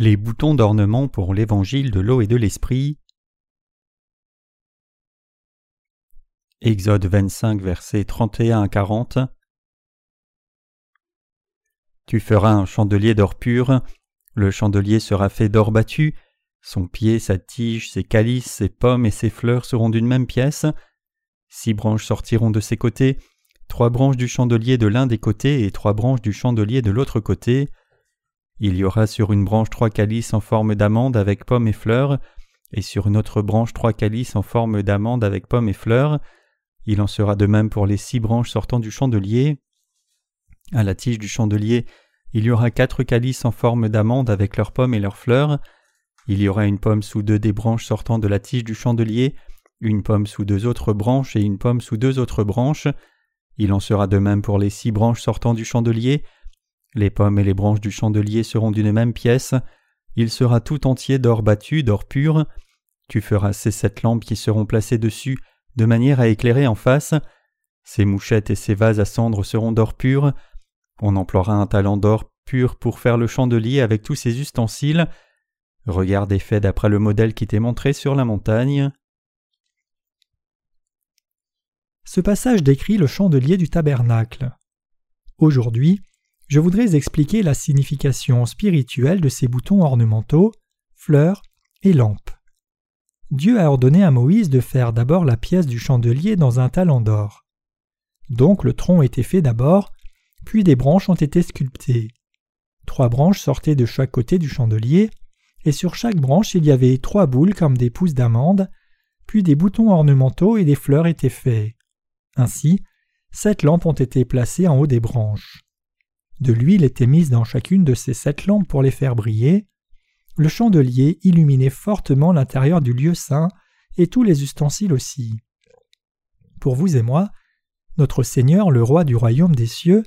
Les boutons d'ornement pour l'évangile de l'eau et de l'esprit. Exode 25, versets 31 à 40. Tu feras un chandelier d'or pur. Le chandelier sera fait d'or battu. Son pied, sa tige, ses calices, ses pommes et ses fleurs seront d'une même pièce. Six branches sortiront de ses côtés, trois branches du chandelier de l'un des côtés et trois branches du chandelier de l'autre côté. Il y aura sur une branche trois calices en forme d'amande avec pommes et fleurs, et sur une autre branche trois calices en forme d'amande avec pommes et fleurs. Il en sera de même pour les six branches sortant du chandelier. À la tige du chandelier, il y aura quatre calices en forme d'amande avec leurs pommes et leurs fleurs. Il y aura une pomme sous deux des branches sortant de la tige du chandelier, une pomme sous deux autres branches et une pomme sous deux autres branches. Il en sera de même pour les six branches sortant du chandelier. Les pommes et les branches du chandelier seront d'une même pièce. Il sera tout entier d'or battu, d'or pur. Tu feras ces sept lampes qui seront placées dessus, de manière à éclairer en face. Ces mouchettes et ces vases à cendres seront d'or pur. On emploiera un talent d'or pur pour faire le chandelier avec tous ses ustensiles. Regarde et fait d'après le modèle qui t'est montré sur la montagne. Ce passage décrit le chandelier du tabernacle. Aujourd'hui, je voudrais expliquer la signification spirituelle de ces boutons ornementaux, fleurs et lampes. Dieu a ordonné à Moïse de faire d'abord la pièce du chandelier dans un talent d'or. Donc le tronc était fait d'abord, puis des branches ont été sculptées. Trois branches sortaient de chaque côté du chandelier, et sur chaque branche il y avait trois boules comme des pousses d'amande, puis des boutons ornementaux et des fleurs étaient faits. Ainsi, sept lampes ont été placées en haut des branches. De l'huile était mise dans chacune de ces sept lampes pour les faire briller. Le chandelier illuminait fortement l'intérieur du lieu saint et tous les ustensiles aussi. Pour vous et moi, notre Seigneur, le roi du royaume des cieux,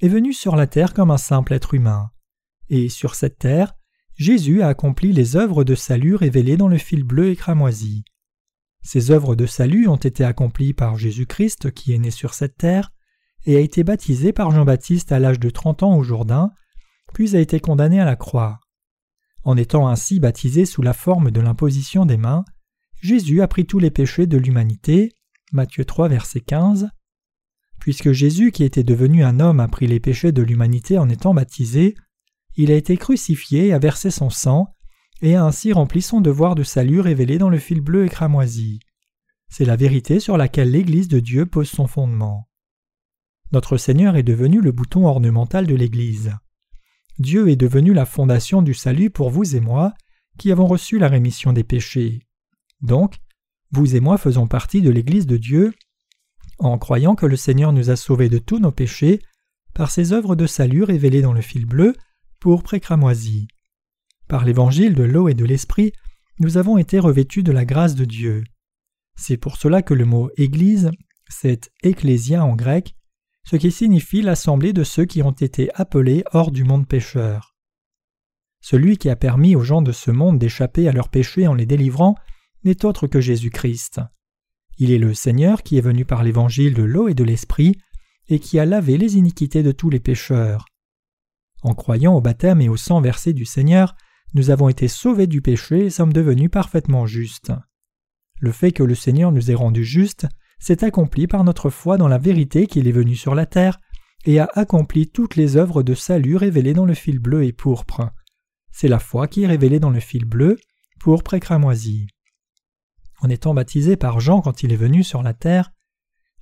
est venu sur la terre comme un simple être humain. Et sur cette terre, Jésus a accompli les œuvres de salut révélées dans le fil bleu et cramoisi. Ces œuvres de salut ont été accomplies par Jésus-Christ qui est né sur cette terre et a été baptisé par Jean-Baptiste à l'âge de trente ans au Jourdain, puis a été condamné à la croix. En étant ainsi baptisé sous la forme de l'imposition des mains, Jésus a pris tous les péchés de l'humanité. Matthieu 3, verset 15. Puisque Jésus, qui était devenu un homme, a pris les péchés de l'humanité en étant baptisé, il a été crucifié, a versé son sang, et a ainsi rempli son devoir de salut révélé dans le fil bleu et cramoisi. C'est la vérité sur laquelle l'Église de Dieu pose son fondement. Notre Seigneur est devenu le bouton ornemental de l'Église. Dieu est devenu la fondation du salut pour vous et moi, qui avons reçu la rémission des péchés. Donc, vous et moi faisons partie de l'Église de Dieu, en croyant que le Seigneur nous a sauvés de tous nos péchés par ses œuvres de salut révélées dans le fil bleu, pour cramoisi. Par l'évangile de l'eau et de l'esprit, nous avons été revêtus de la grâce de Dieu. C'est pour cela que le mot Église, c'est ecclésia en grec, ce qui signifie l'assemblée de ceux qui ont été appelés hors du monde pécheur. Celui qui a permis aux gens de ce monde d'échapper à leurs péchés en les délivrant n'est autre que Jésus-Christ. Il est le Seigneur qui est venu par l'évangile de l'eau et de l'esprit et qui a lavé les iniquités de tous les pécheurs. En croyant au baptême et au sang versé du Seigneur, nous avons été sauvés du péché et sommes devenus parfaitement justes. Le fait que le Seigneur nous ait rendus justes s'est accompli par notre foi dans la vérité qu'il est venu sur la terre et a accompli toutes les œuvres de salut révélées dans le fil bleu et pourpre. C'est la foi qui est révélée dans le fil bleu, pourpre et. En étant baptisé par Jean quand il est venu sur la terre,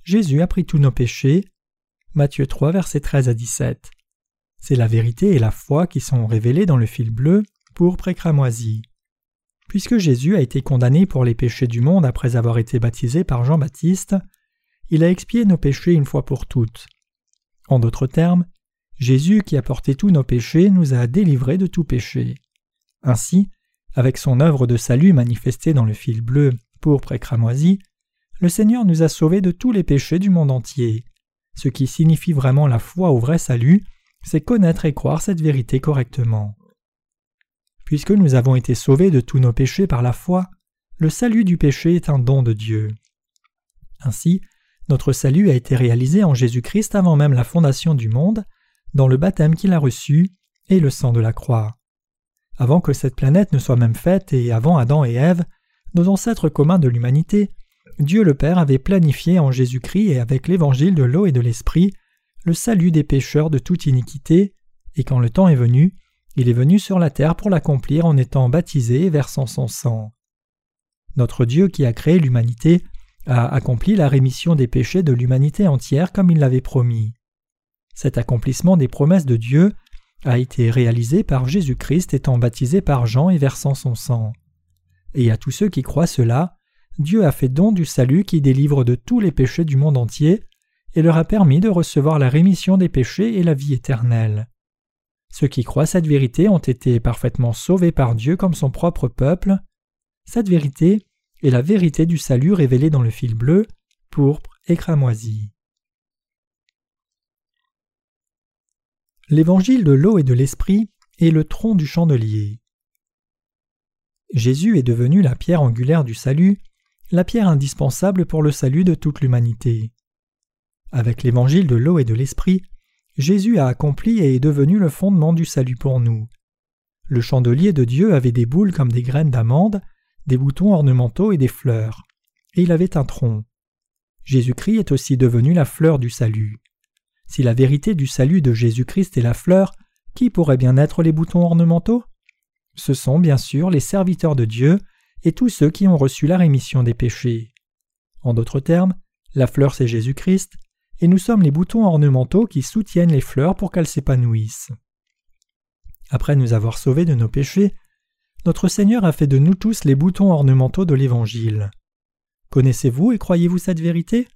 Jésus a pris tous nos péchés. Matthieu 3, versets 13 à 17. C'est la vérité et la foi qui sont révélées dans le fil bleu, pour cramoisi. Puisque Jésus a été condamné pour les péchés du monde après avoir été baptisé par Jean-Baptiste, il a expié nos péchés une fois pour toutes. En d'autres termes, Jésus qui a porté tous nos péchés nous a délivrés de tout péché. Ainsi, avec son œuvre de salut manifestée dans le fil bleu, pourpre et cramoisi, le Seigneur nous a sauvés de tous les péchés du monde entier. Ce qui signifie vraiment la foi au vrai salut, c'est connaître et croire cette vérité correctement. Puisque nous avons été sauvés de tous nos péchés par la foi, le salut du péché est un don de Dieu. Ainsi, notre salut a été réalisé en Jésus-Christ avant même la fondation du monde, dans le baptême qu'il a reçu et le sang de la croix. Avant que cette planète ne soit même faite et avant Adam et Ève, nos ancêtres communs de l'humanité, Dieu le Père avait planifié en Jésus-Christ et avec l'évangile de l'eau et de l'esprit le salut des pécheurs de toute iniquité, et quand le temps est venu, il est venu sur la terre pour l'accomplir en étant baptisé et versant son sang. Notre Dieu qui a créé l'humanité a accompli la rémission des péchés de l'humanité entière comme il l'avait promis. Cet accomplissement des promesses de Dieu a été réalisé par Jésus-Christ étant baptisé par Jean et versant son sang. Et à tous ceux qui croient cela, Dieu a fait don du salut qui délivre de tous les péchés du monde entier et leur a permis de recevoir la rémission des péchés et la vie éternelle. Ceux qui croient cette vérité ont été parfaitement sauvés par Dieu comme son propre peuple. Cette vérité est la vérité du salut révélée dans le fil bleu, pourpre et cramoisi. L'évangile de l'eau et de l'esprit est le tronc du chandelier. Jésus est devenu la pierre angulaire du salut, la pierre indispensable pour le salut de toute l'humanité. Avec l'évangile de l'eau et de l'esprit, Jésus a accompli et est devenu le fondement du salut pour nous. Le chandelier de Dieu avait des boules comme des graines d'amande, des boutons ornementaux et des fleurs, et il avait un tronc. Jésus-Christ est aussi devenu la fleur du salut. Si la vérité du salut de Jésus-Christ est la fleur, qui pourrait bien être les boutons ornementaux? Ce sont bien sûr les serviteurs de Dieu et tous ceux qui ont reçu la rémission des péchés. En d'autres termes, la fleur c'est Jésus-Christ, et nous sommes les boutons ornementaux qui soutiennent les fleurs pour qu'elles s'épanouissent. Après nous avoir sauvés de nos péchés, notre Seigneur a fait de nous tous les boutons ornementaux de l'Évangile. Connaissez-vous et croyez-vous cette vérité?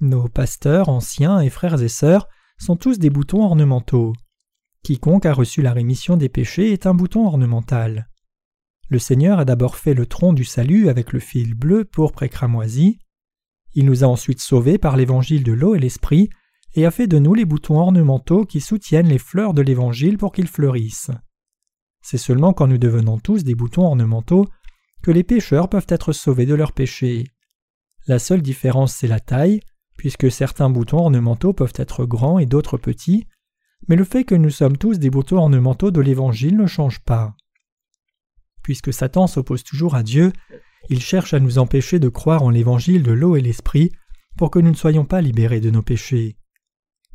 Nos pasteurs, anciens et frères et sœurs sont tous des boutons ornementaux. Quiconque a reçu la rémission des péchés est un bouton ornemental. Le Seigneur a d'abord fait le tronc du salut avec le fil bleu, pourpre et cramoisi. Il nous a ensuite sauvés par l'évangile de l'eau et l'esprit, et a fait de nous les boutons ornementaux qui soutiennent les fleurs de l'évangile pour qu'ils fleurissent. C'est seulement quand nous devenons tous des boutons ornementaux que les pécheurs peuvent être sauvés de leurs péchés. La seule différence c'est la taille, puisque certains boutons ornementaux peuvent être grands et d'autres petits, mais le fait que nous sommes tous des boutons ornementaux de l'Évangile ne change pas. Puisque Satan s'oppose toujours à Dieu, il cherche à nous empêcher de croire en l'évangile de l'eau et l'esprit pour que nous ne soyons pas libérés de nos péchés.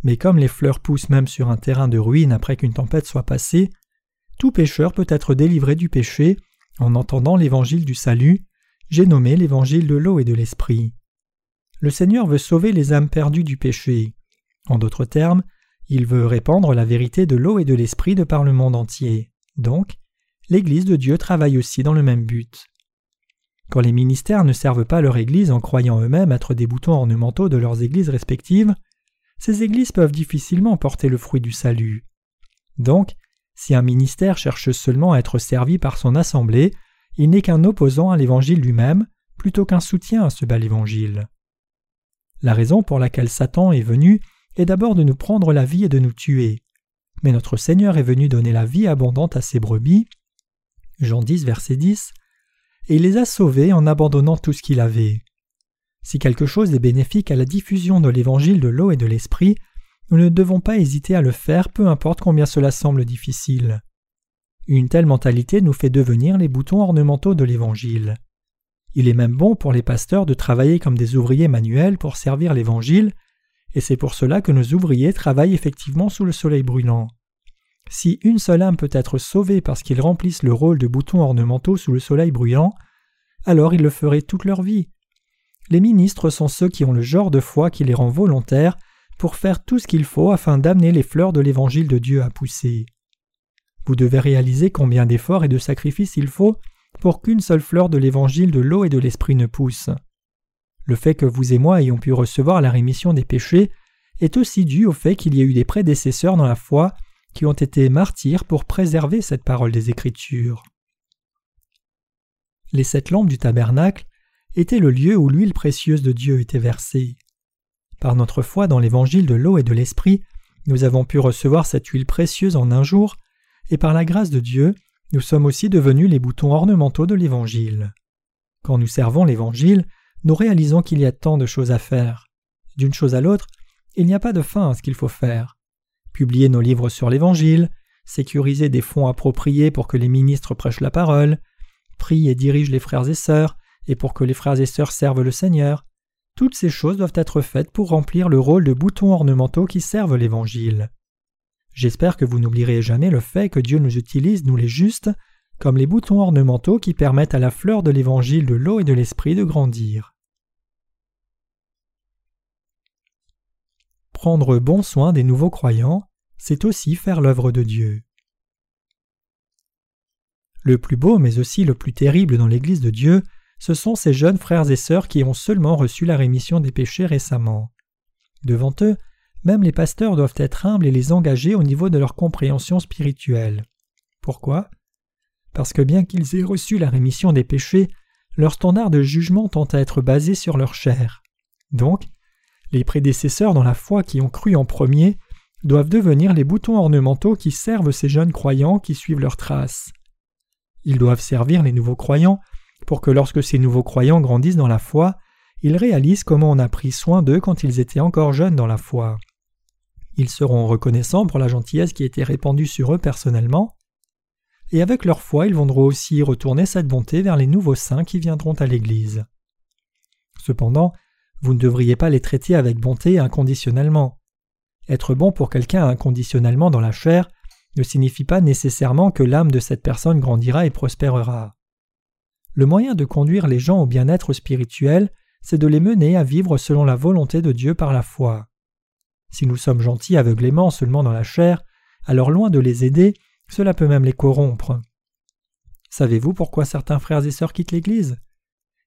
Mais comme les fleurs poussent même sur un terrain de ruine après qu'une tempête soit passée, tout pécheur peut être délivré du péché en entendant l'évangile du salut, j'ai nommé l'évangile de l'eau et de l'esprit. Le Seigneur veut sauver les âmes perdues du péché. En d'autres termes, il veut répandre la vérité de l'eau et de l'esprit de par le monde entier. Donc, l'Église de Dieu travaille aussi dans le même but. Quand les ministères ne servent pas leur Église en croyant eux-mêmes être des boutons ornementaux de leurs églises respectives, ces églises peuvent difficilement porter le fruit du salut. Donc, si un ministère cherche seulement à être servi par son assemblée, il n'est qu'un opposant à l'Évangile lui-même, plutôt qu'un soutien à ce bel Évangile. La raison pour laquelle Satan est venu est d'abord de nous prendre la vie et de nous tuer. Mais notre Seigneur est venu donner la vie abondante à ses brebis. Jean 10, verset 10 et il les a sauvés en abandonnant tout ce qu'il avait. Si quelque chose est bénéfique à la diffusion de l'évangile de l'eau et de l'esprit, nous ne devons pas hésiter à le faire, peu importe combien cela semble difficile. Une telle mentalité nous fait devenir les boutons ornementaux de l'Évangile. Il est même bon pour les pasteurs de travailler comme des ouvriers manuels pour servir l'Évangile, et c'est pour cela que nos ouvriers travaillent effectivement sous le soleil brûlant. Si une seule âme peut être sauvée parce qu'ils remplissent le rôle de boutons ornementaux sous le soleil bruyant, alors ils le feraient toute leur vie. Les ministres sont ceux qui ont le genre de foi qui les rend volontaires pour faire tout ce qu'il faut afin d'amener les fleurs de l'évangile de Dieu à pousser. Vous devez réaliser combien d'efforts et de sacrifices il faut pour qu'une seule fleur de l'évangile de l'eau et de l'esprit ne pousse. Le fait que vous et moi ayons pu recevoir la rémission des péchés est aussi dû au fait qu'il y a eu des prédécesseurs dans la foi qui ont été martyrs pour préserver cette parole des Écritures. Les sept lampes du tabernacle étaient le lieu où l'huile précieuse de Dieu était versée. Par notre foi dans l'évangile de l'eau et de l'esprit, nous avons pu recevoir cette huile précieuse en un jour, et par la grâce de Dieu, nous sommes aussi devenus les boutons ornementaux de l'évangile. Quand nous servons l'évangile, nous réalisons qu'il y a tant de choses à faire. D'une chose à l'autre, il n'y a pas de fin à ce qu'il faut faire publier nos livres sur l'Évangile, sécuriser des fonds appropriés pour que les ministres prêchent la parole, prient et dirigent les frères et sœurs, et pour que les frères et sœurs servent le Seigneur, toutes ces choses doivent être faites pour remplir le rôle de boutons ornementaux qui servent l'Évangile. J'espère que vous n'oublierez jamais le fait que Dieu nous utilise, nous les justes, comme les boutons ornementaux qui permettent à la fleur de l'Évangile de l'eau et de l'Esprit de grandir. Prendre bon soin des nouveaux croyants, c'est aussi faire l'œuvre de Dieu. Le plus beau mais aussi le plus terrible dans l'Église de Dieu, ce sont ces jeunes frères et sœurs qui ont seulement reçu la rémission des péchés récemment. Devant eux, même les pasteurs doivent être humbles et les engager au niveau de leur compréhension spirituelle. Pourquoi? Parce que bien qu'ils aient reçu la rémission des péchés, leur standard de jugement tend à être basé sur leur chair. Donc, les prédécesseurs dans la foi qui ont cru en premier doivent devenir les boutons ornementaux qui servent ces jeunes croyants qui suivent leurs traces. Ils doivent servir les nouveaux croyants pour que lorsque ces nouveaux croyants grandissent dans la foi, ils réalisent comment on a pris soin d'eux quand ils étaient encore jeunes dans la foi. Ils seront reconnaissants pour la gentillesse qui été répandue sur eux personnellement, et avec leur foi ils vont aussi retourner cette bonté vers les nouveaux saints qui viendront à l'Église. Cependant, vous ne devriez pas les traiter avec bonté inconditionnellement. Être bon pour quelqu'un inconditionnellement dans la chair ne signifie pas nécessairement que l'âme de cette personne grandira et prospérera. Le moyen de conduire les gens au bien-être spirituel, c'est de les mener à vivre selon la volonté de Dieu par la foi. Si nous sommes gentils aveuglément seulement dans la chair, alors loin de les aider, cela peut même les corrompre. Savez-vous pourquoi certains frères et sœurs quittent l'Église?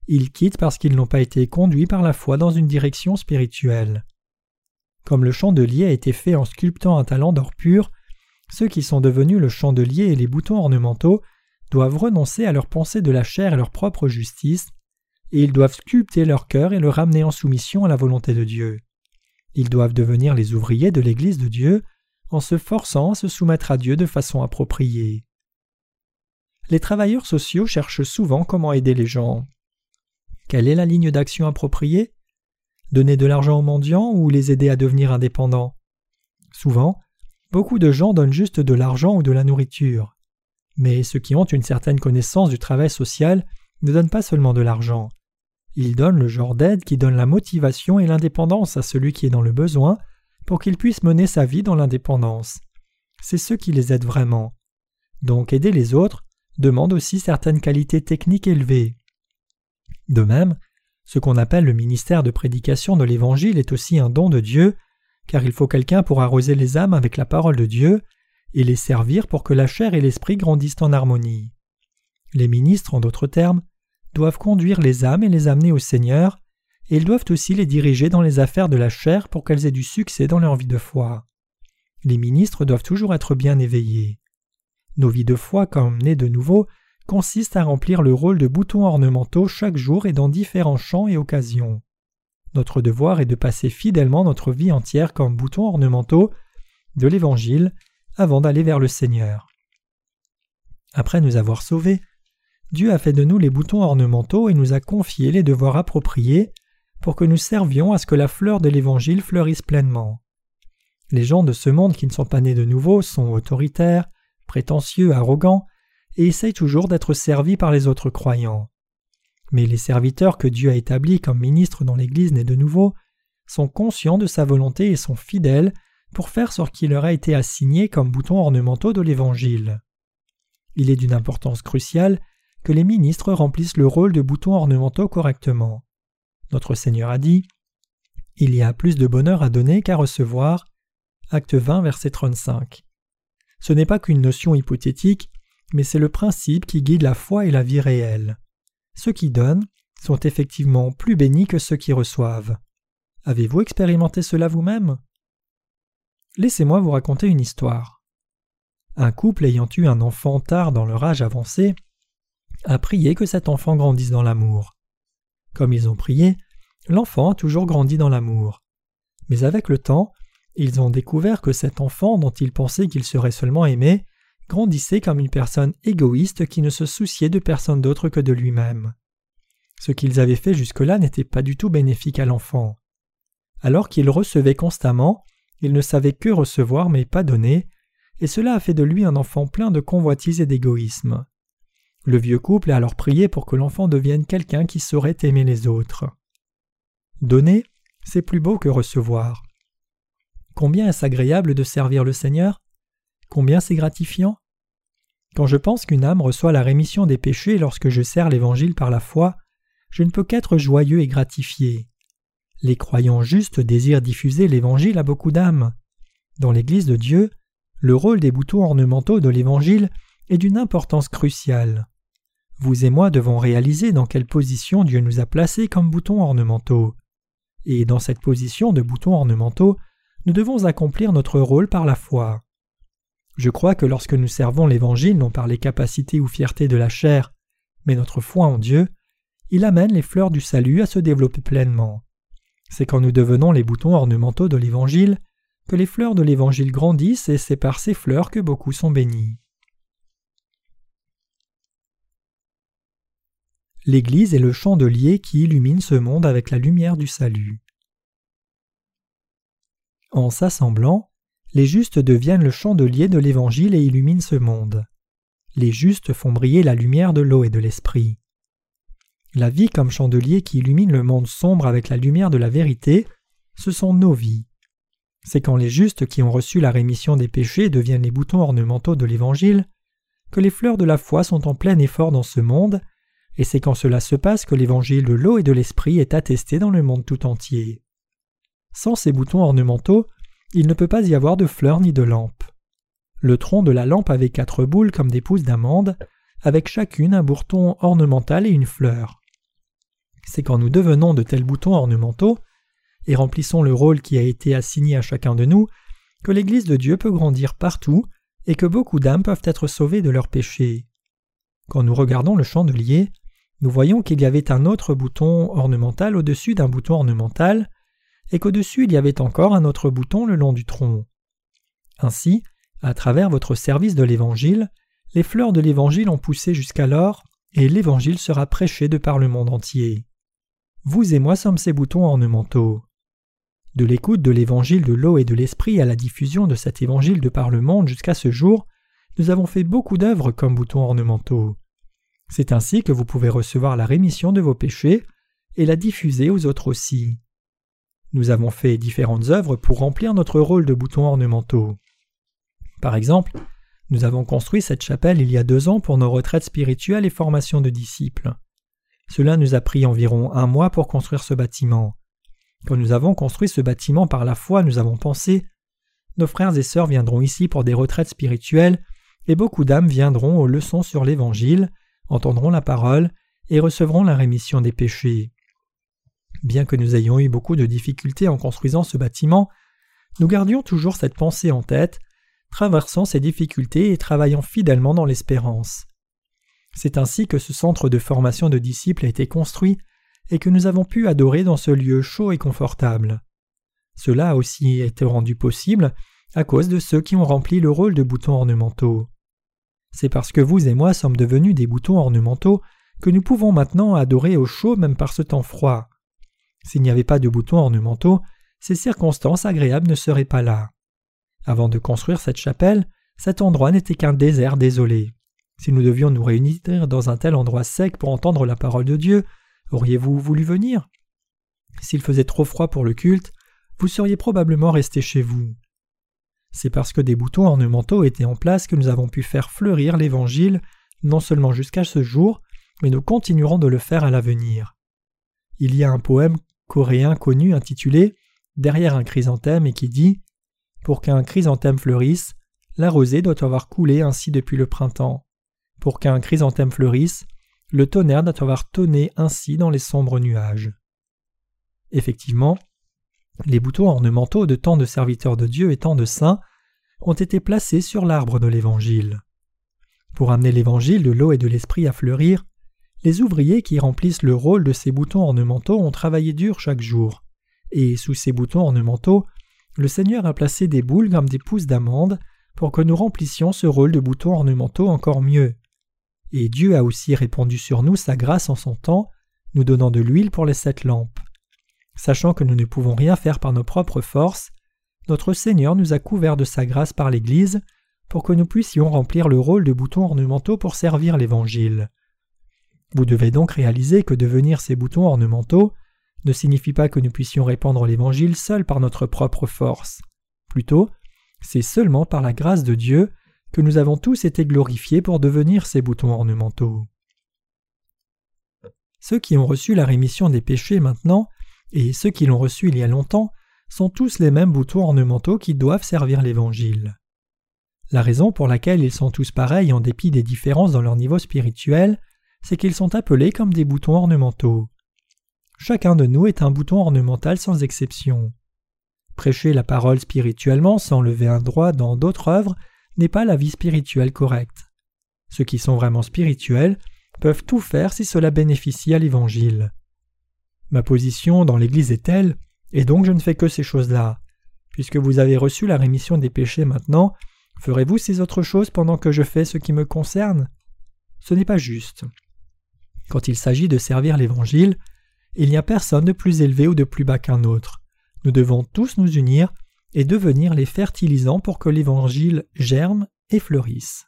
Ils quittent parce qu'ils n'ont pas été conduits par la foi dans une direction spirituelle. Comme le chandelier a été fait en sculptant un talent d'or pur, ceux qui sont devenus le chandelier et les boutons ornementaux doivent renoncer à leur pensée de la chair et leur propre justice, et ils doivent sculpter leur cœur et le ramener en soumission à la volonté de Dieu. Ils doivent devenir les ouvriers de l'Église de Dieu en se forçant à se soumettre à Dieu de façon appropriée. Les travailleurs sociaux cherchent souvent comment aider les gens. Quelle est la ligne d'action appropriée? Donner de l'argent aux mendiants ou les aider à devenir indépendants? Souvent, beaucoup de gens donnent juste de l'argent ou de la nourriture. Mais ceux qui ont une certaine connaissance du travail social ne donnent pas seulement de l'argent. Ils donnent le genre d'aide qui donne la motivation et l'indépendance à celui qui est dans le besoin pour qu'il puisse mener sa vie dans l'indépendance. C'est ceux qui les aident vraiment. Donc aider les autres demande aussi certaines qualités techniques élevées. De même, ce qu'on appelle le ministère de prédication de l'Évangile est aussi un don de Dieu, car il faut quelqu'un pour arroser les âmes avec la parole de Dieu et les servir pour que la chair et l'esprit grandissent en harmonie. Les ministres, en d'autres termes, doivent conduire les âmes et les amener au Seigneur, et ils doivent aussi les diriger dans les affaires de la chair pour qu'elles aient du succès dans leur vie de foi. Les ministres doivent toujours être bien éveillés. Nos vies de foi, comme nées de nouveau, consistent à remplir le rôle de boutons ornementaux chaque jour et dans différents champs et occasions. Notre devoir est de passer fidèlement notre vie entière comme boutons ornementaux de l'Évangile avant d'aller vers le Seigneur. Après nous avoir sauvés, Dieu a fait de nous les boutons ornementaux et nous a confié les devoirs appropriés pour que nous servions à ce que la fleur de l'Évangile fleurisse pleinement. Les gens de ce monde qui ne sont pas nés de nouveau sont autoritaires, prétentieux, arrogants, et essayent toujours d'être servis par les autres croyants. Mais les serviteurs que Dieu a établis comme ministres dans l'Église née de nouveau sont conscients de sa volonté et sont fidèles pour faire ce qui leur a été assigné comme boutons ornementaux de l'Évangile. Il est d'une importance cruciale que les ministres remplissent le rôle de boutons ornementaux correctement. Notre Seigneur a dit Il y a plus de bonheur à donner qu'à recevoir. Acte 20, verset 35. Ce n'est pas qu'une notion hypothétique, mais c'est le principe qui guide la foi et la vie réelle. Ceux qui donnent sont effectivement plus bénis que ceux qui reçoivent. Avez-vous expérimenté cela vous-même? Laissez-moi vous raconter une histoire. Un couple ayant eu un enfant tard dans leur âge avancé a prié que cet enfant grandisse dans l'amour. Comme ils ont prié, l'enfant a toujours grandi dans l'amour. Mais avec le temps, ils ont découvert que cet enfant dont ils pensaient qu'il serait seulement aimé grandissait comme une personne égoïste qui ne se souciait de personne d'autre que de lui-même. Ce qu'ils avaient fait jusque-là n'était pas du tout bénéfique à l'enfant. Alors qu'il recevait constamment, il ne savait que recevoir mais pas donner, et cela a fait de lui un enfant plein de convoitise et d'égoïsme. Le vieux couple a alors prié pour que l'enfant devienne quelqu'un qui saurait aimer les autres. Donner, c'est plus beau que recevoir. Combien est-ce agréable de servir le Seigneur? Combien c'est gratifiant? Quand je pense qu'une âme reçoit la rémission des péchés lorsque je sers l'Évangile par la foi, je ne peux qu'être joyeux et gratifié. Les croyants justes désirent diffuser l'Évangile à beaucoup d'âmes. Dans l'Église de Dieu, le rôle des boutons ornementaux de l'Évangile est d'une importance cruciale. Vous et moi devons réaliser dans quelle position Dieu nous a placés comme boutons ornementaux. Et dans cette position de boutons ornementaux, nous devons accomplir notre rôle par la foi. Je crois que lorsque nous servons l'Évangile non par les capacités ou fiertés de la chair, mais notre foi en Dieu, il amène les fleurs du salut à se développer pleinement. C'est quand nous devenons les boutons ornementaux de l'Évangile que les fleurs de l'Évangile grandissent et c'est par ces fleurs que beaucoup sont bénis. L'Église est le chandelier qui illumine ce monde avec la lumière du salut. En s'assemblant, les justes deviennent le chandelier de l'Évangile et illuminent ce monde. Les justes font briller la lumière de l'eau et de l'esprit. La vie comme chandelier qui illumine le monde sombre avec la lumière de la vérité, ce sont nos vies. C'est quand les justes qui ont reçu la rémission des péchés deviennent les boutons ornementaux de l'Évangile que les fleurs de la foi sont en plein effort dans ce monde et c'est quand cela se passe que l'évangile de l'eau et de l'esprit est attesté dans le monde tout entier. Sans ces boutons ornementaux, il ne peut pas y avoir de fleurs ni de lampes. Le tronc de la lampe avait quatre boules comme des pousses d'amande, avec chacune un bourton ornemental et une fleur. C'est quand nous devenons de tels boutons ornementaux et remplissons le rôle qui a été assigné à chacun de nous que l'Église de Dieu peut grandir partout et que beaucoup d'âmes peuvent être sauvées de leurs péchés. Quand nous regardons le chandelier, nous voyons qu'il y avait un autre bouton ornemental au-dessus d'un bouton ornemental, et qu'au-dessus il y avait encore un autre bouton le long du tronc. Ainsi, à travers votre service de l'Évangile, les fleurs de l'Évangile ont poussé jusqu'alors, et l'Évangile sera prêché de par le monde entier. Vous et moi sommes ces boutons ornementaux. De l'écoute de l'Évangile de l'eau et de l'Esprit à la diffusion de cet Évangile de par le monde jusqu'à ce jour, nous avons fait beaucoup d'œuvres comme boutons ornementaux. C'est ainsi que vous pouvez recevoir la rémission de vos péchés et la diffuser aux autres aussi. Nous avons fait différentes œuvres pour remplir notre rôle de boutons ornementaux. Par exemple, nous avons construit cette chapelle il y a deux ans pour nos retraites spirituelles et formation de disciples. Cela nous a pris environ un mois pour construire ce bâtiment. Quand nous avons construit ce bâtiment par la foi, nous avons pensé Nos frères et sœurs viendront ici pour des retraites spirituelles, et beaucoup d'âmes viendront aux leçons sur l'Évangile, entendront la parole et recevront la rémission des péchés. Bien que nous ayons eu beaucoup de difficultés en construisant ce bâtiment, nous gardions toujours cette pensée en tête, traversant ces difficultés et travaillant fidèlement dans l'espérance. C'est ainsi que ce centre de formation de disciples a été construit et que nous avons pu adorer dans ce lieu chaud et confortable. Cela a aussi été rendu possible à cause de ceux qui ont rempli le rôle de boutons ornementaux. C'est parce que vous et moi sommes devenus des boutons ornementaux que nous pouvons maintenant adorer au chaud même par ce temps froid. S'il n'y avait pas de boutons ornementaux, ces circonstances agréables ne seraient pas là. Avant de construire cette chapelle, cet endroit n'était qu'un désert désolé. Si nous devions nous réunir dans un tel endroit sec pour entendre la parole de Dieu, auriez-vous voulu venir? S'il faisait trop froid pour le culte, vous seriez probablement resté chez vous. C'est parce que des boutons ornementaux étaient en place que nous avons pu faire fleurir l'Évangile, non seulement jusqu'à ce jour, mais nous continuerons de le faire à l'avenir. Il y a un poème coréen connu intitulé Derrière un chrysanthème et qui dit Pour qu'un chrysanthème fleurisse, la rosée doit avoir coulé ainsi depuis le printemps. Pour qu'un chrysanthème fleurisse, le tonnerre doit avoir tonné ainsi dans les sombres nuages. Effectivement, les boutons ornementaux de tant de serviteurs de Dieu et tant de saints ont été placés sur l'arbre de l'Évangile. Pour amener l'Évangile de l'eau et de l'Esprit à fleurir, les ouvriers qui remplissent le rôle de ces boutons ornementaux ont travaillé dur chaque jour, et sous ces boutons ornementaux, le Seigneur a placé des boules comme des pousses d'amande pour que nous remplissions ce rôle de boutons ornementaux encore mieux. Et Dieu a aussi répandu sur nous sa grâce en son temps, nous donnant de l'huile pour les sept lampes. Sachant que nous ne pouvons rien faire par nos propres forces, notre Seigneur nous a couverts de sa grâce par l'Église pour que nous puissions remplir le rôle de boutons ornementaux pour servir l'Évangile. Vous devez donc réaliser que devenir ces boutons ornementaux ne signifie pas que nous puissions répandre l'Évangile seul par notre propre force. Plutôt, c'est seulement par la grâce de Dieu que nous avons tous été glorifiés pour devenir ces boutons ornementaux. Ceux qui ont reçu la rémission des péchés maintenant, et ceux qui l'ont reçu il y a longtemps, sont tous les mêmes boutons ornementaux qui doivent servir l'Évangile. La raison pour laquelle ils sont tous pareils en dépit des différences dans leur niveau spirituel, c'est qu'ils sont appelés comme des boutons ornementaux. Chacun de nous est un bouton ornemental sans exception. Prêcher la parole spirituellement sans lever un droit dans d'autres œuvres n'est pas la vie spirituelle correcte. Ceux qui sont vraiment spirituels peuvent tout faire si cela bénéficie à l'Évangile. Ma position dans l'Église est telle, et donc je ne fais que ces choses-là. Puisque vous avez reçu la rémission des péchés maintenant, ferez-vous ces autres choses pendant que je fais ce qui me concerne? Ce n'est pas juste. Quand il s'agit de servir l'Évangile, il n'y a personne de plus élevé ou de plus bas qu'un autre. Nous devons tous nous unir et devenir les fertilisants pour que l'Évangile germe et fleurisse.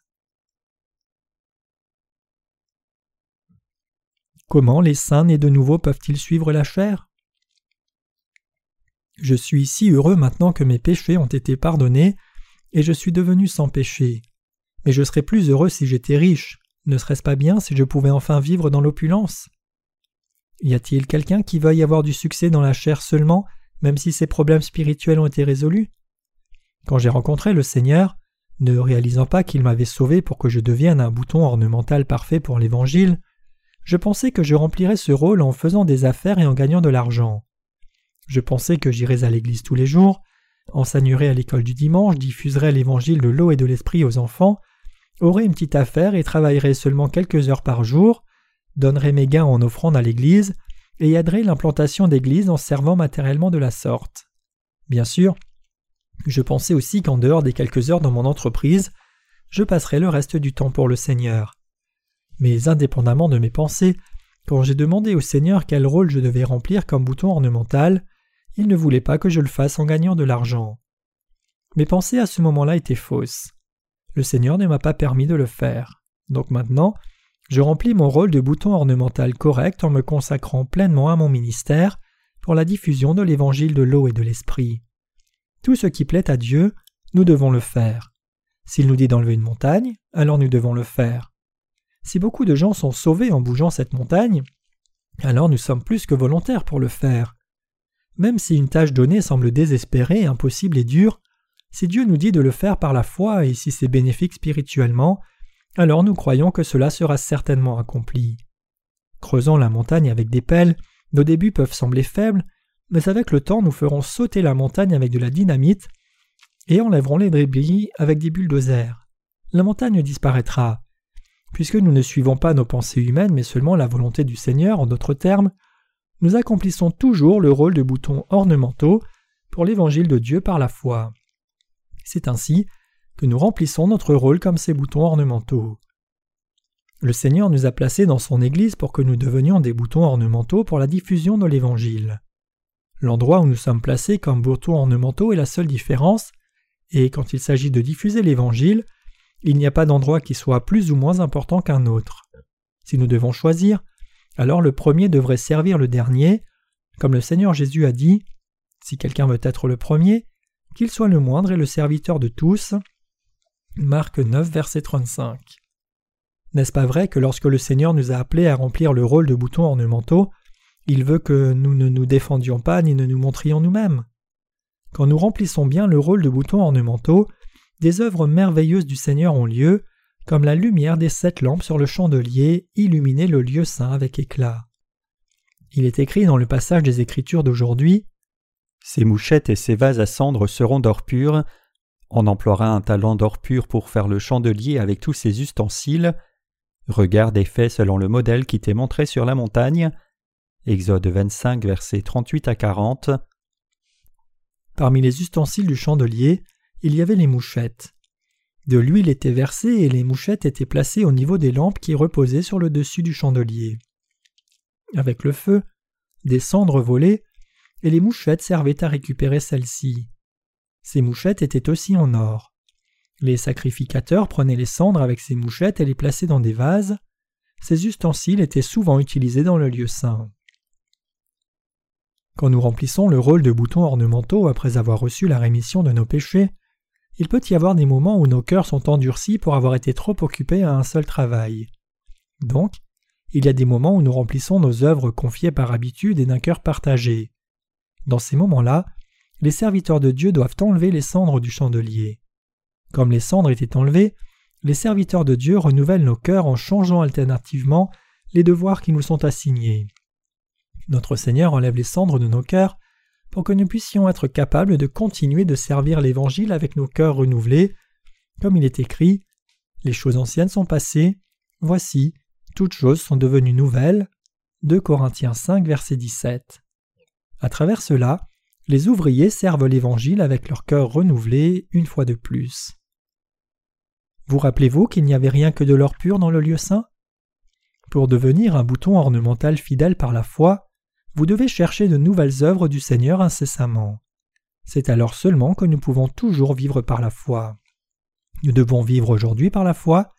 Comment les saints nés de nouveau peuvent-ils suivre la chair? Je suis si heureux maintenant que mes péchés ont été pardonnés, et je suis devenu sans péché. Mais je serais plus heureux si j'étais riche. Ne serait-ce pas bien si je pouvais enfin vivre dans l'opulence? Y a-t-il quelqu'un qui veuille avoir du succès dans la chair seulement, même si ses problèmes spirituels ont été résolus? Quand j'ai rencontré le Seigneur, ne réalisant pas qu'il m'avait sauvé pour que je devienne un bouton ornemental parfait pour l'Évangile, je pensais que je remplirais ce rôle en faisant des affaires et en gagnant de l'argent. Je pensais que j'irais à l'église tous les jours, enseignerais à l'école du dimanche, diffuserais l'évangile de l'eau et de l'esprit aux enfants, aurais une petite affaire et travaillerais seulement quelques heures par jour, donnerais mes gains en offrande à l'église, et aiderais l'implantation d'églises en servant matériellement de la sorte. Bien sûr, je pensais aussi qu'en dehors des quelques heures dans mon entreprise, je passerais le reste du temps pour le Seigneur. Mais indépendamment de mes pensées, quand j'ai demandé au Seigneur quel rôle je devais remplir comme bouton ornemental, il ne voulait pas que je le fasse en gagnant de l'argent. Mes pensées à ce moment-là étaient fausses. Le Seigneur ne m'a pas permis de le faire. Donc maintenant, je remplis mon rôle de bouton ornemental correct en me consacrant pleinement à mon ministère pour la diffusion de l'évangile de l'eau et de l'esprit. Tout ce qui plaît à Dieu, nous devons le faire. S'il nous dit d'enlever une montagne, alors nous devons le faire. Si beaucoup de gens sont sauvés en bougeant cette montagne, alors nous sommes plus que volontaires pour le faire. Même si une tâche donnée semble désespérée, impossible et dure, si Dieu nous dit de le faire par la foi et si c'est bénéfique spirituellement, alors nous croyons que cela sera certainement accompli. Creusant la montagne avec des pelles, nos débuts peuvent sembler faibles, mais avec le temps nous ferons sauter la montagne avec de la dynamite et enlèverons les débris avec des bulldozers. La montagne disparaîtra. Puisque nous ne suivons pas nos pensées humaines mais seulement la volonté du Seigneur, en d'autres termes, nous accomplissons toujours le rôle de boutons ornementaux pour l'évangile de Dieu par la foi. C'est ainsi que nous remplissons notre rôle comme ces boutons ornementaux. Le Seigneur nous a placés dans son Église pour que nous devenions des boutons ornementaux pour la diffusion de l'Évangile. L'endroit où nous sommes placés comme boutons ornementaux est la seule différence, et quand il s'agit de diffuser l'Évangile, il n'y a pas d'endroit qui soit plus ou moins important qu'un autre. Si nous devons choisir, alors le premier devrait servir le dernier, comme le Seigneur Jésus a dit Si quelqu'un veut être le premier, qu'il soit le moindre et le serviteur de tous. Marc 9, verset 35. N'est-ce pas vrai que lorsque le Seigneur nous a appelés à remplir le rôle de boutons ornementaux, il veut que nous ne nous défendions pas ni ne nous montrions nous-mêmes? Quand nous remplissons bien le rôle de boutons ornementaux, des œuvres merveilleuses du Seigneur ont lieu, comme la lumière des sept lampes sur le chandelier illuminait le lieu saint avec éclat. Il est écrit dans le passage des Écritures d'aujourd'hui Ces mouchettes et ces vases à cendre seront d'or pur. On emploiera un talent d'or pur pour faire le chandelier avec tous ses ustensiles. Regarde et fais selon le modèle qui t'est montré sur la montagne. Exode 25, versets 38 à 40. Parmi les ustensiles du chandelier, il y avait les mouchettes. De l'huile était versée et les mouchettes étaient placées au niveau des lampes qui reposaient sur le dessus du chandelier. Avec le feu, des cendres volaient, et les mouchettes servaient à récupérer celles-ci. Ces mouchettes étaient aussi en or. Les sacrificateurs prenaient les cendres avec ces mouchettes et les plaçaient dans des vases. Ces ustensiles étaient souvent utilisés dans le lieu saint. Quand nous remplissons le rôle de boutons ornementaux après avoir reçu la rémission de nos péchés, il peut y avoir des moments où nos cœurs sont endurcis pour avoir été trop occupés à un seul travail. Donc, il y a des moments où nous remplissons nos œuvres confiées par habitude et d'un cœur partagé. Dans ces moments-là, les serviteurs de Dieu doivent enlever les cendres du chandelier. Comme les cendres étaient enlevées, les serviteurs de Dieu renouvellent nos cœurs en changeant alternativement les devoirs qui nous sont assignés. Notre Seigneur enlève les cendres de nos cœurs pour que nous puissions être capables de continuer de servir l'Évangile avec nos cœurs renouvelés, comme il est écrit Les choses anciennes sont passées, voici, toutes choses sont devenues nouvelles. 2 Corinthiens 5, verset 17. À travers cela, les ouvriers servent l'Évangile avec leur cœur renouvelé une fois de plus. Vous rappelez-vous qu'il n'y avait rien que de l'or pur dans le lieu saint? Pour devenir un bouton ornemental fidèle par la foi, vous devez chercher de nouvelles œuvres du Seigneur incessamment. C'est alors seulement que nous pouvons toujours vivre par la foi. Nous devons vivre aujourd'hui par la foi,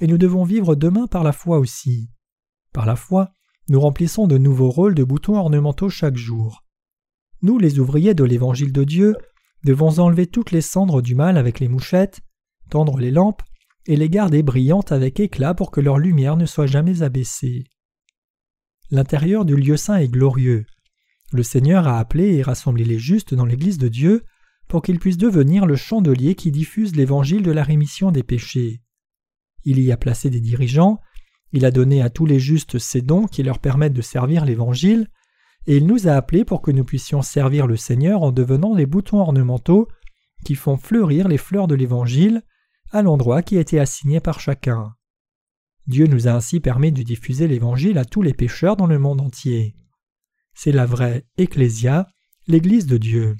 et nous devons vivre demain par la foi aussi. Par la foi, nous remplissons de nouveaux rôles de boutons ornementaux chaque jour. Nous, les ouvriers de l'Évangile de Dieu, devons enlever toutes les cendres du mal avec les mouchettes, tendre les lampes et les garder brillantes avec éclat pour que leur lumière ne soit jamais abaissée. L'intérieur du lieu saint est glorieux. Le Seigneur a appelé et rassemblé les justes dans l'Église de Dieu pour qu'ils puissent devenir le chandelier qui diffuse l'Évangile de la rémission des péchés. Il y a placé des dirigeants, il a donné à tous les justes ces dons qui leur permettent de servir l'Évangile, et il nous a appelés pour que nous puissions servir le Seigneur en devenant des boutons ornementaux qui font fleurir les fleurs de l'Évangile à l'endroit qui a été assigné par chacun. Dieu nous a ainsi permis de diffuser l'Évangile à tous les pécheurs dans le monde entier. C'est la vraie Ecclésia, l'Église de Dieu.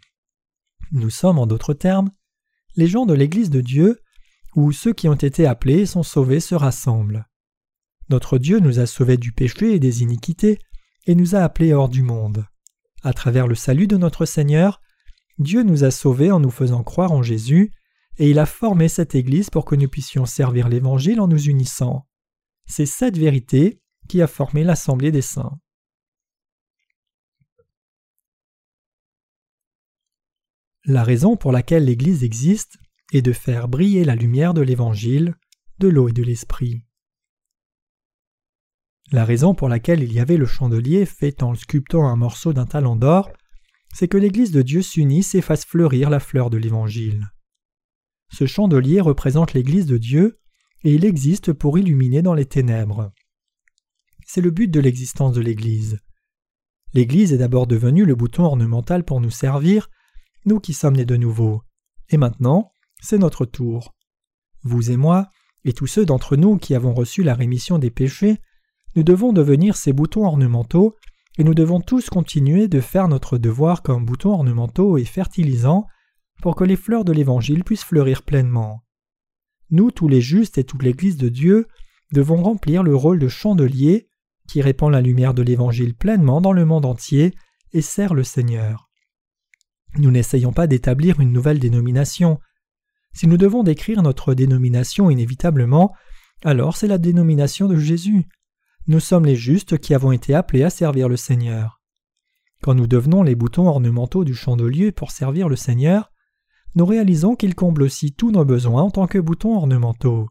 Nous sommes, en d'autres termes, les gens de l'Église de Dieu, où ceux qui ont été appelés et sont sauvés se rassemblent. Notre Dieu nous a sauvés du péché et des iniquités, et nous a appelés hors du monde. À travers le salut de notre Seigneur, Dieu nous a sauvés en nous faisant croire en Jésus, et il a formé cette Église pour que nous puissions servir l'Évangile en nous unissant. C'est cette vérité qui a formé l'Assemblée des saints. La raison pour laquelle l'Église existe est de faire briller la lumière de l'Évangile, de l'eau et de l'Esprit. La raison pour laquelle il y avait le chandelier fait en sculptant un morceau d'un talent d'or, c'est que l'Église de Dieu s'unisse et fasse fleurir la fleur de l'Évangile. Ce chandelier représente l'Église de Dieu et il existe pour illuminer dans les ténèbres. C'est le but de l'existence de l'Église. L'Église est d'abord devenue le bouton ornemental pour nous servir, nous qui sommes nés de nouveau. Et maintenant, c'est notre tour. Vous et moi, et tous ceux d'entre nous qui avons reçu la rémission des péchés, nous devons devenir ces boutons ornementaux, et nous devons tous continuer de faire notre devoir comme boutons ornementaux et fertilisants pour que les fleurs de l'Évangile puissent fleurir pleinement. Nous, tous les justes et toute l'Église de Dieu, devons remplir le rôle de chandelier qui répand la lumière de l'Évangile pleinement dans le monde entier et sert le Seigneur. Nous n'essayons pas d'établir une nouvelle dénomination. Si nous devons décrire notre dénomination inévitablement, alors c'est la dénomination de Jésus. Nous sommes les justes qui avons été appelés à servir le Seigneur. Quand nous devenons les boutons ornementaux du chandelier pour servir le Seigneur, nous réalisons qu'il comble aussi tous nos besoins en tant que boutons ornementaux.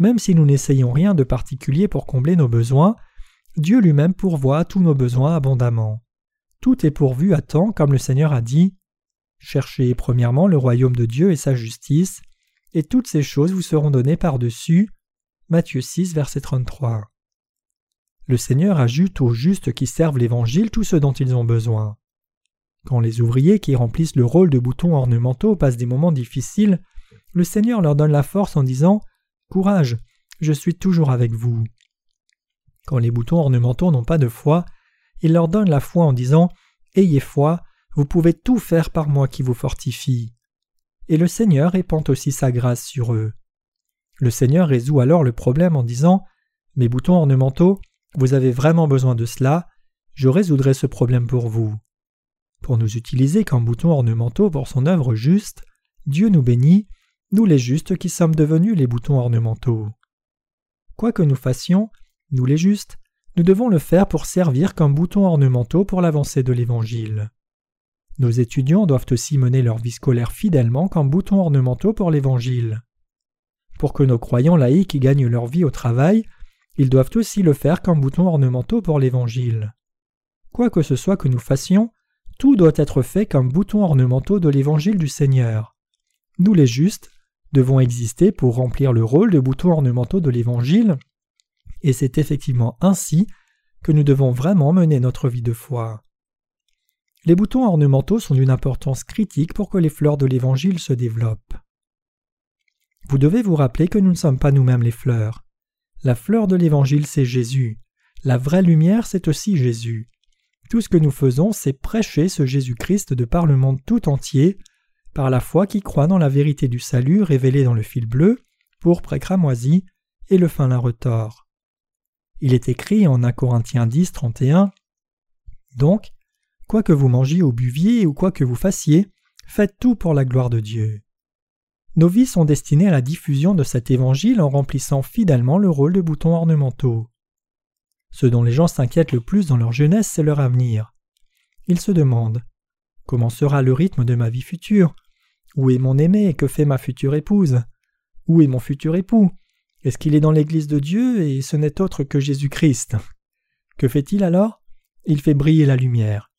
Même si nous n'essayons rien de particulier pour combler nos besoins, Dieu lui-même pourvoit tous nos besoins abondamment. Tout est pourvu à temps, comme le Seigneur a dit. Cherchez premièrement le royaume de Dieu et sa justice, et toutes ces choses vous seront données par-dessus. Matthieu 6, verset 33. Le Seigneur ajoute aux justes qui servent l'Évangile tout ce dont ils ont besoin. Quand les ouvriers qui remplissent le rôle de boutons ornementaux passent des moments difficiles, le Seigneur leur donne la force en disant Courage, je suis toujours avec vous. Quand les boutons ornementaux n'ont pas de foi, il leur donne la foi en disant Ayez foi, vous pouvez tout faire par moi qui vous fortifie. Et le Seigneur répand aussi sa grâce sur eux. Le Seigneur résout alors le problème en disant Mes boutons ornementaux, vous avez vraiment besoin de cela, je résoudrai ce problème pour vous. Pour nous utiliser comme boutons ornementaux pour son œuvre juste, Dieu nous bénit, nous les justes qui sommes devenus les boutons ornementaux. Quoi que nous fassions, nous les justes, nous devons le faire pour servir comme boutons ornementaux pour l'avancée de l'Évangile. Nos étudiants doivent aussi mener leur vie scolaire fidèlement comme boutons ornementaux pour l'Évangile. Pour que nos croyants laïcs gagnent leur vie au travail, ils doivent aussi le faire comme boutons ornementaux pour l'Évangile. Quoi que ce soit que nous fassions, tout doit être fait comme boutons ornementaux de l'Évangile du Seigneur. Nous les justes devons exister pour remplir le rôle de boutons ornementaux de l'Évangile, et c'est effectivement ainsi que nous devons vraiment mener notre vie de foi. Les boutons ornementaux sont d'une importance critique pour que les fleurs de l'Évangile se développent. Vous devez vous rappeler que nous ne sommes pas nous-mêmes les fleurs. La fleur de l'Évangile, c'est Jésus. La vraie lumière, c'est aussi Jésus. Tout ce que nous faisons, c'est prêcher ce Jésus-Christ de par le monde tout entier, par la foi qui croit dans la vérité du salut révélée dans le fil bleu, pourpre et cramoisi, et le fin lin retors. Il est écrit en 1 Corinthiens 10, 31 Donc, quoi que vous mangiez ou buviez ou quoi que vous fassiez, faites tout pour la gloire de Dieu. Nos vies sont destinées à la diffusion de cet évangile en remplissant fidèlement le rôle de boutons ornementaux. Ce dont les gens s'inquiètent le plus dans leur jeunesse, c'est leur avenir. Ils se demandent Comment sera le rythme de ma vie future? Où est mon aimé? Et que fait ma future épouse? Où est mon futur époux? Est-ce qu'il est dans l'Église de Dieu et ce n'est autre que Jésus-Christ? Que fait-il alors? Il fait briller la lumière.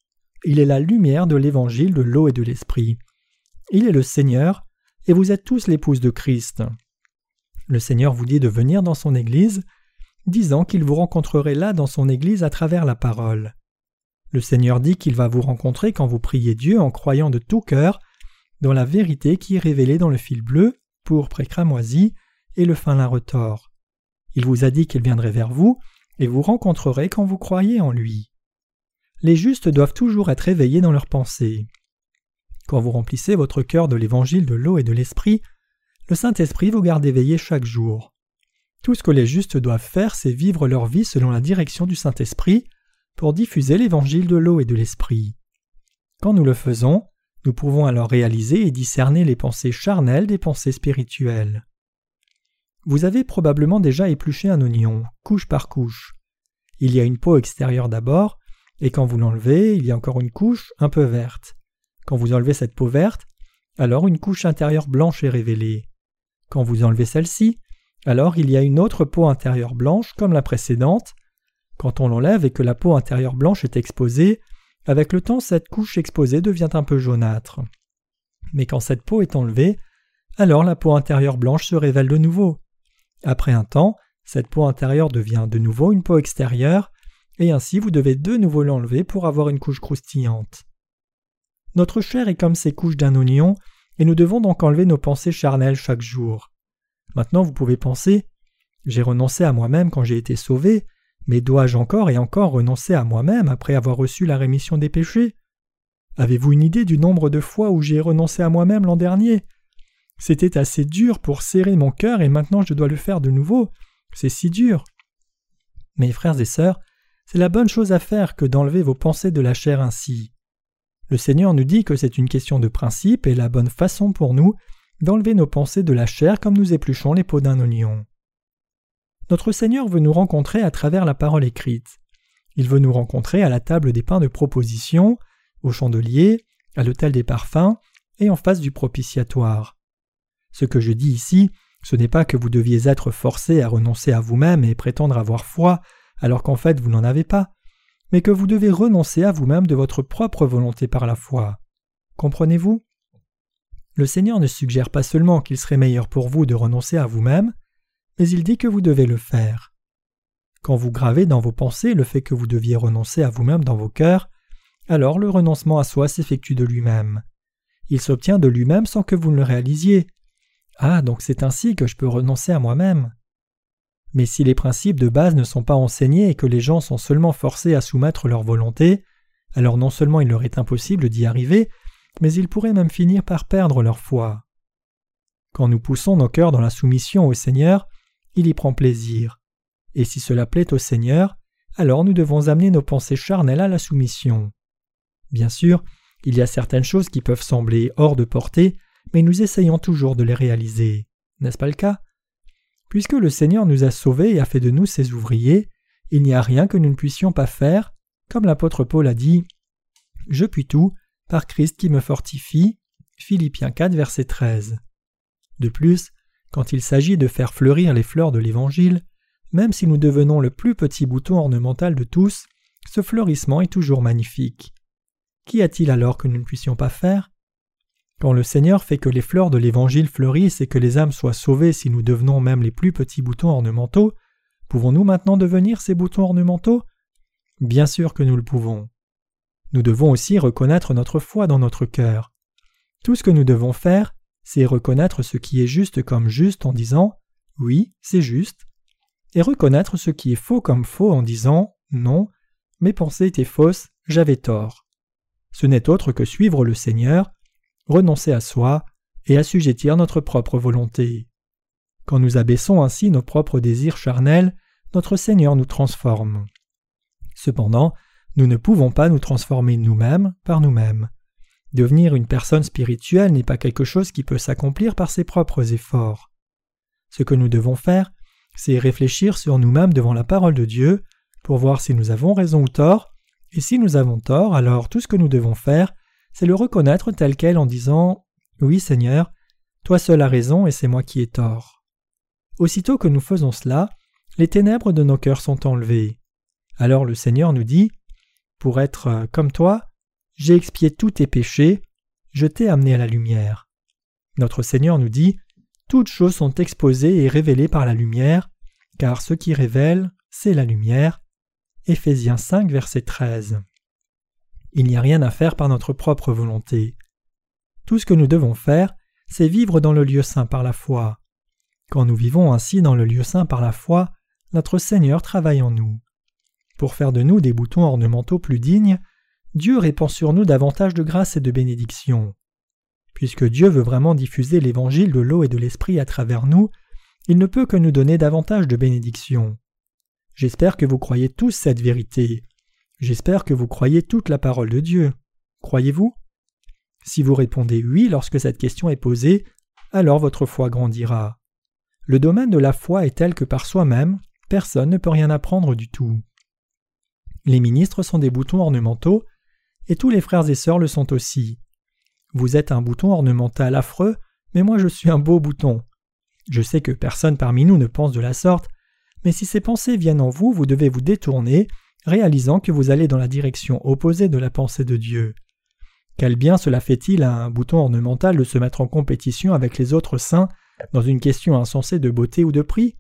Il est la lumière de l'Évangile de l'eau et de l'Esprit. Il est le Seigneur, et vous êtes tous l'épouse de Christ. Le Seigneur vous dit de venir dans son Église, disant qu'il vous rencontrerait là dans son Église à travers la parole. Le Seigneur dit qu'il va vous rencontrer quand vous priez Dieu en croyant de tout cœur dans la vérité qui est révélée dans le fil bleu, pourpre et cramoisi, et le fin lin retors. Il vous a dit qu'il viendrait vers vous, et vous rencontrerez quand vous croyez en lui. Les justes doivent toujours être éveillés dans leurs pensées. Quand vous remplissez votre cœur de l'évangile de l'eau et de l'esprit, le Saint-Esprit vous garde éveillé chaque jour. Tout ce que les justes doivent faire, c'est vivre leur vie selon la direction du Saint-Esprit pour diffuser l'évangile de l'eau et de l'esprit. Quand nous le faisons, nous pouvons alors réaliser et discerner les pensées charnelles des pensées spirituelles. Vous avez probablement déjà épluché un oignon, couche par couche. Il y a une peau extérieure d'abord, et quand vous l'enlevez, il y a encore une couche un peu verte. Quand vous enlevez cette peau verte, alors une couche intérieure blanche est révélée. Quand vous enlevez celle-ci, alors il y a une autre peau intérieure blanche comme la précédente. Quand on l'enlève et que la peau intérieure blanche est exposée, avec le temps cette couche exposée devient un peu jaunâtre. Mais quand cette peau est enlevée, alors la peau intérieure blanche se révèle de nouveau. Après un temps, cette peau intérieure devient de nouveau une peau extérieure, et ainsi vous devez de nouveau l'enlever pour avoir une couche croustillante. Notre chair est comme ces couches d'un oignon, et nous devons donc enlever nos pensées charnelles chaque jour. Maintenant vous pouvez penser J'ai renoncé à moi-même quand j'ai été sauvé, mais dois-je encore et encore renoncer à moi-même après avoir reçu la rémission des péchés? Avez-vous une idée du nombre de fois où j'ai renoncé à moi-même l'an dernier? C'était assez dur pour serrer mon cœur et maintenant je dois le faire de nouveau. C'est si dur. Mes frères et sœurs, c'est la bonne chose à faire que d'enlever vos pensées de la chair ainsi. Le Seigneur nous dit que c'est une question de principe et la bonne façon pour nous d'enlever nos pensées de la chair comme nous épluchons les peaux d'un oignon. Notre Seigneur veut nous rencontrer à travers la parole écrite. Il veut nous rencontrer à la table des pains de proposition, au chandelier, à l'autel des parfums et en face du propitiatoire. Ce que je dis ici, ce n'est pas que vous deviez être forcé à renoncer à vous-même et prétendre avoir foi alors qu'en fait vous n'en avez pas, mais que vous devez renoncer à vous-même de votre propre volonté par la foi. Comprenez-vous? Le Seigneur ne suggère pas seulement qu'il serait meilleur pour vous de renoncer à vous-même, mais il dit que vous devez le faire. Quand vous gravez dans vos pensées le fait que vous deviez renoncer à vous-même dans vos cœurs, alors le renoncement à soi s'effectue de lui-même. Il s'obtient de lui-même sans que vous ne le réalisiez. Ah, donc c'est ainsi que je peux renoncer à moi-même. Mais si les principes de base ne sont pas enseignés et que les gens sont seulement forcés à soumettre leur volonté, alors non seulement il leur est impossible d'y arriver, mais ils pourraient même finir par perdre leur foi. Quand nous poussons nos cœurs dans la soumission au Seigneur, il y prend plaisir. Et si cela plaît au Seigneur, alors nous devons amener nos pensées charnelles à la soumission. Bien sûr, il y a certaines choses qui peuvent sembler hors de portée mais nous essayons toujours de les réaliser. N'est-ce pas le cas? Puisque le Seigneur nous a sauvés et a fait de nous ses ouvriers, il n'y a rien que nous ne puissions pas faire, comme l'apôtre Paul a dit Je puis tout par Christ qui me fortifie. Philippiens 4, verset 13. De plus, quand il s'agit de faire fleurir les fleurs de l'Évangile, même si nous devenons le plus petit bouton ornemental de tous, ce fleurissement est toujours magnifique. Qu'y a-t-il alors que nous ne puissions pas faire? Quand le Seigneur fait que les fleurs de l'Évangile fleurissent et que les âmes soient sauvées si nous devenons même les plus petits boutons ornementaux, pouvons-nous maintenant devenir ces boutons ornementaux? Bien sûr que nous le pouvons. Nous devons aussi reconnaître notre foi dans notre cœur. Tout ce que nous devons faire, c'est reconnaître ce qui est juste comme juste en disant oui, c'est juste, et reconnaître ce qui est faux comme faux en disant non, mes pensées étaient fausses, j'avais tort. Ce n'est autre que suivre le Seigneur, renoncer à soi et assujettir notre propre volonté. Quand nous abaissons ainsi nos propres désirs charnels, notre Seigneur nous transforme. Cependant, nous ne pouvons pas nous transformer nous-mêmes par nous-mêmes. Devenir une personne spirituelle n'est pas quelque chose qui peut s'accomplir par ses propres efforts. Ce que nous devons faire, c'est réfléchir sur nous-mêmes devant la parole de Dieu pour voir si nous avons raison ou tort, et si nous avons tort, alors tout ce que nous devons faire, c'est le reconnaître tel quel en disant Oui Seigneur, toi seul as raison et c'est moi qui ai tort. Aussitôt que nous faisons cela, les ténèbres de nos cœurs sont enlevées. Alors le Seigneur nous dit Pour être euh, comme toi, j'ai expié tous tes péchés, je t'ai amené à la lumière. Notre Seigneur nous dit Toutes choses sont exposées et révélées par la lumière, car ce qui révèle, c'est la lumière. Éphésiens 5, verset 13. Il n'y a rien à faire par notre propre volonté. Tout ce que nous devons faire, c'est vivre dans le lieu saint par la foi. Quand nous vivons ainsi dans le lieu saint par la foi, notre Seigneur travaille en nous. Pour faire de nous des boutons ornementaux plus dignes, Dieu répand sur nous davantage de grâce et de bénédiction. Puisque Dieu veut vraiment diffuser l'évangile de l'eau et de l'esprit à travers nous, il ne peut que nous donner davantage de bénédictions. J'espère que vous croyez tous cette vérité. J'espère que vous croyez toute la parole de Dieu. Croyez-vous? Si vous répondez oui lorsque cette question est posée, alors votre foi grandira. Le domaine de la foi est tel que par soi-même, personne ne peut rien apprendre du tout. Les ministres sont des boutons ornementaux, et tous les frères et sœurs le sont aussi. Vous êtes un bouton ornemental affreux, mais moi je suis un beau bouton. Je sais que personne parmi nous ne pense de la sorte, mais si ces pensées viennent en vous, vous devez vous détourner, réalisant que vous allez dans la direction opposée de la pensée de Dieu. Quel bien cela fait-il à un bouton ornemental de se mettre en compétition avec les autres saints dans une question insensée de beauté ou de prix?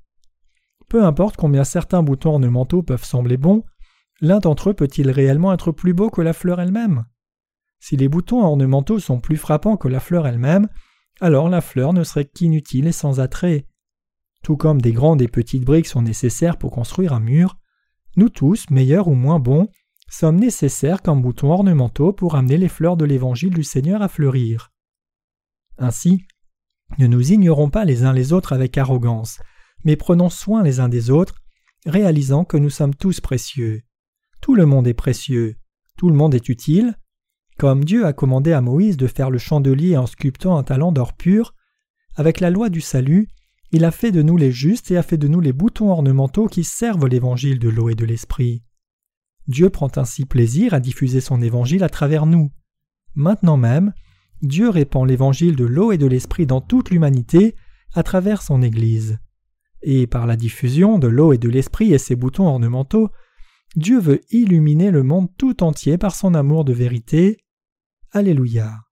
Peu importe combien certains boutons ornementaux peuvent sembler bons, L'un d'entre eux peut-il réellement être plus beau que la fleur elle-même? Si les boutons ornementaux sont plus frappants que la fleur elle-même, alors la fleur ne serait qu'inutile et sans attrait. Tout comme des grandes et petites briques sont nécessaires pour construire un mur, nous tous, meilleurs ou moins bons, sommes nécessaires comme boutons ornementaux pour amener les fleurs de l'évangile du Seigneur à fleurir. Ainsi, ne nous ignorons pas les uns les autres avec arrogance, mais prenons soin les uns des autres, réalisant que nous sommes tous précieux. Tout le monde est précieux, tout le monde est utile. Comme Dieu a commandé à Moïse de faire le chandelier en sculptant un talent d'or pur, avec la loi du salut, il a fait de nous les justes et a fait de nous les boutons ornementaux qui servent l'évangile de l'eau et de l'esprit. Dieu prend ainsi plaisir à diffuser son évangile à travers nous. Maintenant même, Dieu répand l'évangile de l'eau et de l'esprit dans toute l'humanité à travers son Église. Et par la diffusion de l'eau et de l'esprit et ses boutons ornementaux, Dieu veut illuminer le monde tout entier par son amour de vérité. Alléluia.